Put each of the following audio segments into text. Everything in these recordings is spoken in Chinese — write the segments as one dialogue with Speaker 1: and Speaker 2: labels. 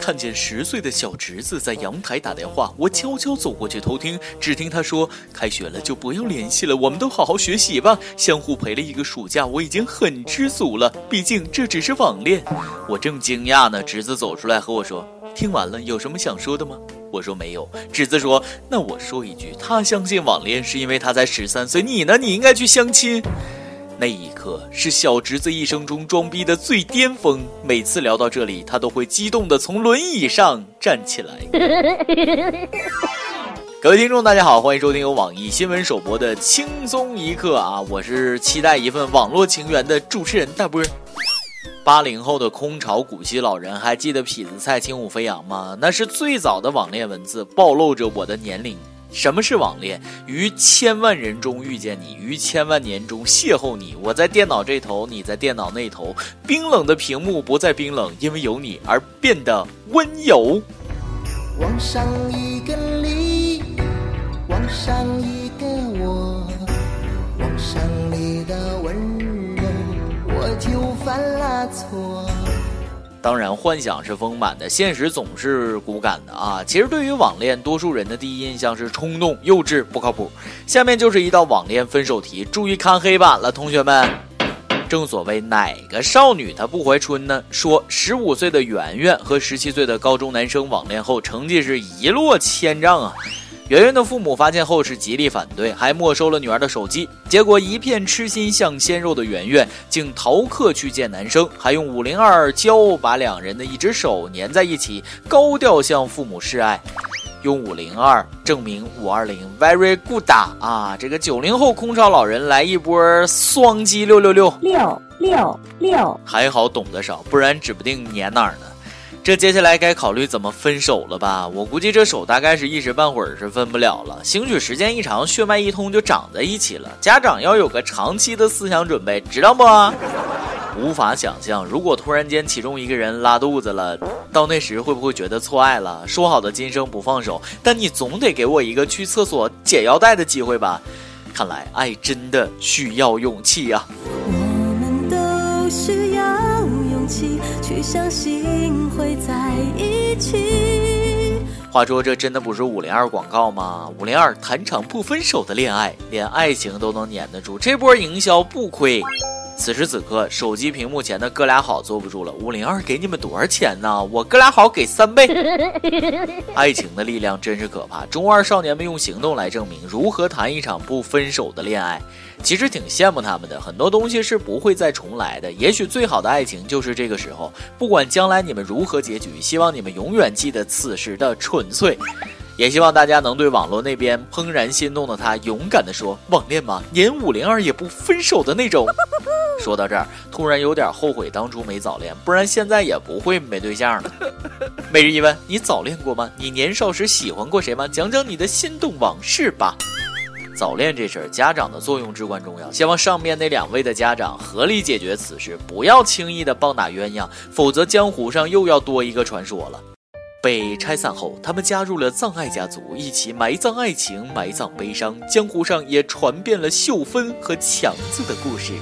Speaker 1: 看见十岁的小侄子在阳台打电话，我悄悄走过去偷听。只听他说：“开学了就不要联系了，我们都好好学习吧。相互陪了一个暑假，我已经很知足了。毕竟这只是网恋。”我正惊讶呢，侄子走出来和我说：“听完了，有什么想说的吗？”我说没有。侄子说：“那我说一句，他相信网恋是因为他才十三岁，你呢？你应该去相亲。”那一刻是小侄子一生中装逼的最巅峰。每次聊到这里，他都会激动的从轮椅上站起来。各位听众，大家好，欢迎收听由网易新闻首播的轻松一刻啊！我是期待一份网络情缘的主持人大波。八零后的空巢古稀老人还记得痞子蔡轻舞飞扬吗？那是最早的网恋文字，暴露着我的年龄。什么是网恋？于千万人中遇见你，于千万年中邂逅你。我在电脑这头，你在电脑那头。冰冷的屏幕不再冰冷，因为有你而变得温柔。往上一个你，往上一个我，往上你的温柔，我就犯了错。当然，幻想是丰满的，现实总是骨感的啊！其实，对于网恋，多数人的第一印象是冲动、幼稚、不靠谱。下面就是一道网恋分手题，注意看黑板了，同学们。正所谓哪个少女她不怀春呢？说十五岁的圆圆和十七岁的高中男生网恋后，成绩是一落千丈啊！圆圆的父母发现后是极力反对，还没收了女儿的手机。结果一片痴心向鲜肉的圆圆，竟逃课去见男生，还用五零二胶把两人的一只手粘在一起，高调向父母示爱。用五零二证明五二零，very good 啊！这个九零后空巢老人来一波双击六六六六六六，还好懂得少，不然指不定粘哪儿呢。这接下来该考虑怎么分手了吧？我估计这手大概是一时半会儿是分不了了，兴许时间一长，血脉一通就长在一起了。家长要有个长期的思想准备，知道不？无法想象，如果突然间其中一个人拉肚子了，到那时会不会觉得错爱了？说好的今生不放手，但你总得给我一个去厕所解腰带的机会吧？看来爱真的需要勇气呀。我们都需要去相信。会在一起。话说，这真的不是五零二广告吗？五零二谈场不分手的恋爱，连爱情都能粘得住，这波营销不亏。此时此刻，手机屏幕前的哥俩好坐不住了。五零二给你们多少钱呢？我哥俩好给三倍。爱情的力量真是可怕。中二少年们用行动来证明如何谈一场不分手的恋爱。其实挺羡慕他们的，很多东西是不会再重来的。也许最好的爱情就是这个时候。不管将来你们如何结局，希望你们永远记得此时的纯粹。也希望大家能对网络那边怦然心动的他勇敢地说：“网恋吗？连五零二也不分手的那种。” 说到这儿，突然有点后悔当初没早恋，不然现在也不会没对象了。每日一问：你早恋过吗？你年少时喜欢过谁吗？讲讲你的心动往事吧。早恋这事儿，家长的作用至关重要。希望上面那两位的家长合力解决此事，不要轻易的棒打鸳鸯，否则江湖上又要多一个传说了。被拆散后，他们加入了葬爱家族，一起埋葬爱情，埋葬悲伤。江湖上也传遍了秀芬和强子的故事。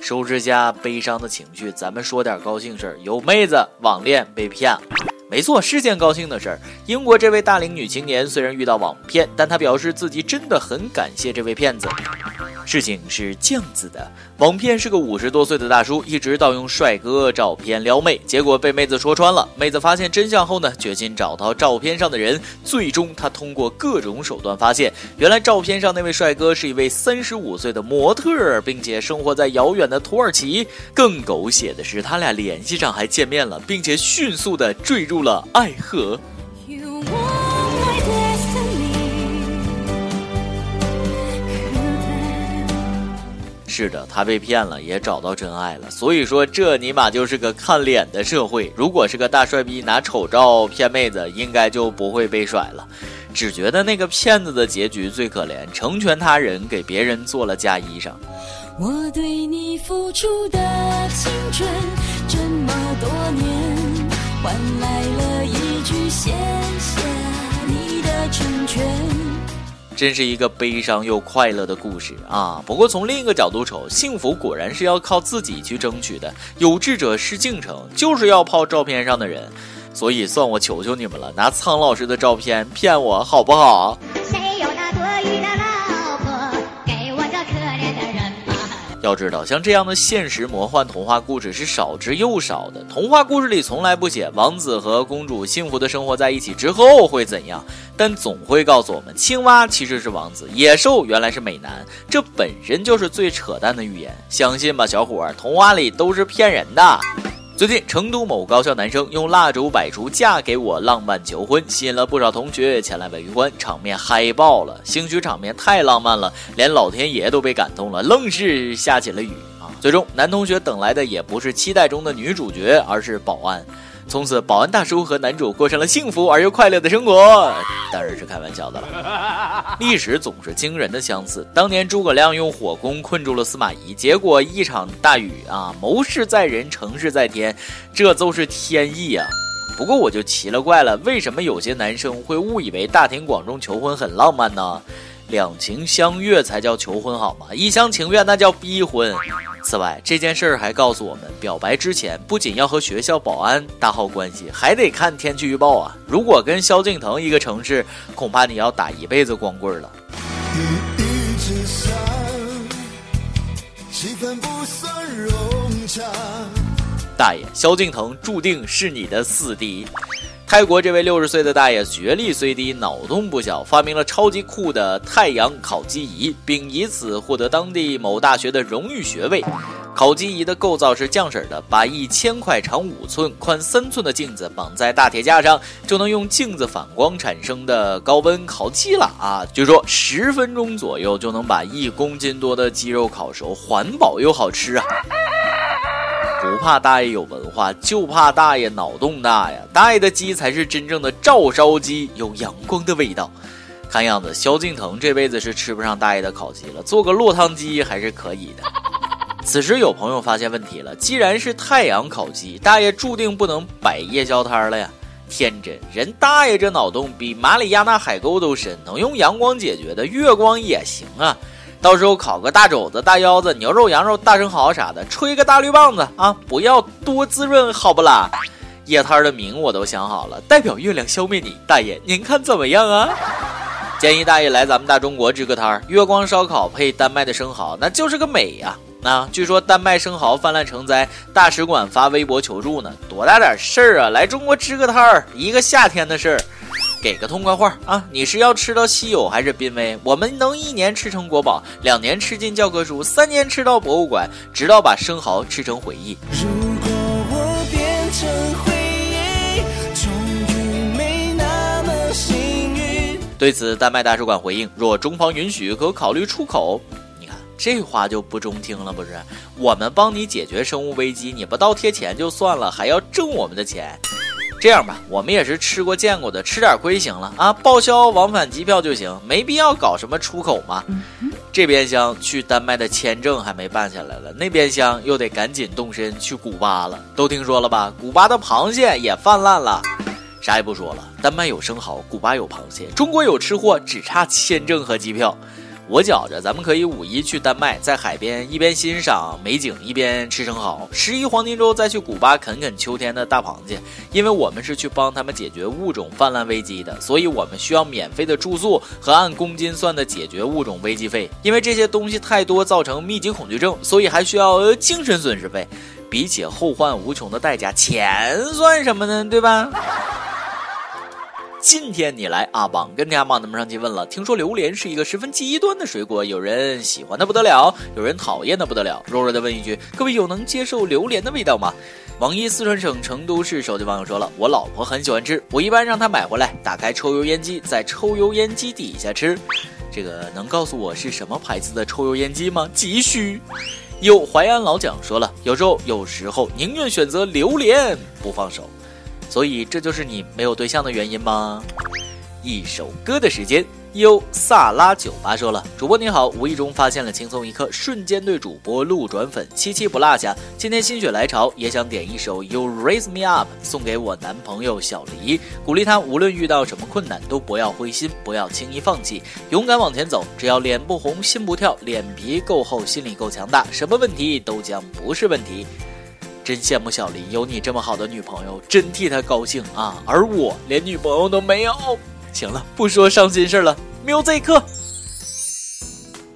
Speaker 1: 收拾下悲伤的情绪，咱们说点高兴事儿。有妹子网恋被骗了，没错，是件高兴的事儿。英国这位大龄女青年虽然遇到网骗，但她表示自己真的很感谢这位骗子。事情是这样子的，网骗是个五十多岁的大叔，一直盗用帅哥照片撩妹，结果被妹子说穿了。妹子发现真相后呢，决心找到照片上的人。最终，他通过各种手段发现，原来照片上那位帅哥是一位三十五岁的模特，并且生活在遥远的土耳其。更狗血的是，他俩联系上还见面了，并且迅速的坠入入了爱河。是的，他被骗了，也找到真爱了。所以说，这尼玛就是个看脸的社会。如果是个大帅逼拿丑照骗妹子，应该就不会被甩了。只觉得那个骗子的结局最可怜，成全他人，给别人做了嫁衣裳。我对你付出的青春这么多年，换来了一句谢谢你的成全。真是一个悲伤又快乐的故事啊！不过从另一个角度瞅，幸福果然是要靠自己去争取的。有志者事竟成，就是要泡照片上的人。所以算我求求你们了，拿苍老师的照片骗我好不好？要知道，像这样的现实魔幻童话故事是少之又少的。童话故事里从来不写王子和公主幸福的生活在一起之后会怎样，但总会告诉我们，青蛙其实是王子，野兽原来是美男，这本身就是最扯淡的预言。相信吧，小伙儿，童话里都是骗人的。最近，成都某高校男生用蜡烛摆出“嫁给我”浪漫求婚，吸引了不少同学前来围观，场面嗨爆了。兴许场面太浪漫了，连老天爷都被感动了，愣是下起了雨啊！最终，男同学等来的也不是期待中的女主角，而是保安。从此，保安大叔和男主过上了幸福而又快乐的生活。当然是开玩笑的了。历史总是惊人的相似。当年诸葛亮用火攻困住了司马懿，结果一场大雨啊，谋事在人，成事在天，这都是天意啊。不过我就奇了怪了，为什么有些男生会误以为大庭广众求婚很浪漫呢？两情相悦才叫求婚好吗？一厢情愿那叫逼婚。此外，这件事儿还告诉我们，表白之前不仅要和学校保安打好关系，还得看天气预报啊。如果跟萧敬腾一个城市，恐怕你要打一辈子光棍了。大爷，萧敬腾注定是你的死敌。泰国这位六十岁的大爷，学历虽低，脑洞不小，发明了超级酷的太阳烤鸡仪，并以此获得当地某大学的荣誉学位。烤鸡仪的构造是酱式的，把一千块长五寸、宽三寸的镜子绑在大铁架上，就能用镜子反光产生的高温烤鸡了啊！据说十分钟左右就能把一公斤多的鸡肉烤熟，环保又好吃啊！不怕大爷有文化，就怕大爷脑洞大呀！大爷的鸡才是真正的照烧鸡，有阳光的味道。看样子萧敬腾这辈子是吃不上大爷的烤鸡了，做个落汤鸡还是可以的。此时有朋友发现问题了，既然是太阳烤鸡，大爷注定不能摆夜宵摊了呀！天真，人大爷这脑洞比马里亚纳海沟都深，能用阳光解决的，月光也行啊。到时候烤个大肘子、大腰子、牛肉、羊肉、大生蚝啥的，吹个大绿棒子啊！不要多滋润，好不啦？夜摊的名我都想好了，代表月亮消灭你，大爷您看怎么样啊？建议大爷来咱们大中国支个摊儿，月光烧烤配丹麦的生蚝，那就是个美呀！那据说丹麦生蚝泛滥成灾，大使馆发微博求助呢，多大点事儿啊？来中国支个摊儿，一个夏天的事儿。给个痛快话啊！你是要吃到稀有还是濒危？我们能一年吃成国宝，两年吃进教科书，三年吃到博物馆，直到把生蚝吃成回忆。如果我变成回忆，终于没那么幸运。对此，丹麦大使馆回应：若中方允许，可考虑出口。你看这话就不中听了，不是？我们帮你解决生物危机，你不倒贴钱就算了，还要挣我们的钱。这样吧，我们也是吃过见过的，吃点亏行了啊，报销往返机票就行，没必要搞什么出口嘛。这边厢去丹麦的签证还没办下来了，那边厢又得赶紧动身去古巴了。都听说了吧？古巴的螃蟹也泛滥了。啥也不说了，丹麦有生蚝，古巴有螃蟹，中国有吃货，只差签证和机票。我觉着，咱们可以五一去丹麦，在海边一边欣赏美景，一边吃生蚝；十一黄金周再去古巴啃啃秋天的大螃蟹。因为我们是去帮他们解决物种泛滥危机的，所以我们需要免费的住宿和按公斤算的解决物种危机费。因为这些东西太多，造成密集恐惧症，所以还需要精神损失费。比起后患无穷的代价，钱算什么呢？对吧？今天你来阿榜跟阿榜他们上期问了，听说榴莲是一个十分极端的水果，有人喜欢的不得了，有人讨厌的不得了。弱弱的问一句，各位有能接受榴莲的味道吗？网易四川省成都市手机网友说了，我老婆很喜欢吃，我一般让她买回来，打开抽油烟机，在抽油烟机底下吃。这个能告诉我是什么牌子的抽油烟机吗？急需。有淮安老蒋说了，有时候有时候宁愿选择榴莲不放手。所以这就是你没有对象的原因吗？一首歌的时间，优萨拉酒吧说了：“主播你好，无意中发现了轻松一刻，瞬间对主播路转粉，七七不落下。今天心血来潮，也想点一首《You Raise Me Up》送给我男朋友小黎，鼓励他无论遇到什么困难都不要灰心，不要轻易放弃，勇敢往前走。只要脸不红心不跳，脸皮够厚，心里够强大，什么问题都将不是问题。真羡慕小林有你这么好的女朋友，真替他高兴啊！而我连女朋友都没有。”行了，不说伤心事了。music，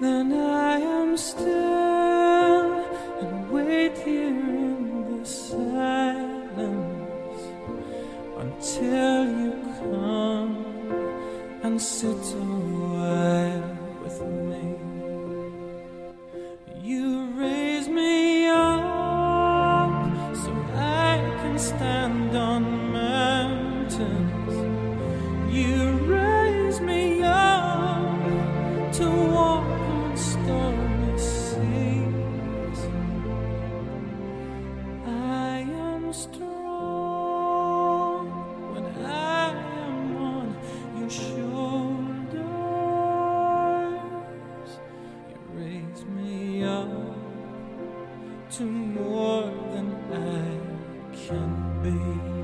Speaker 2: Then I am still and wait here in the silence until you come and sit a while with me. free.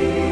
Speaker 2: you.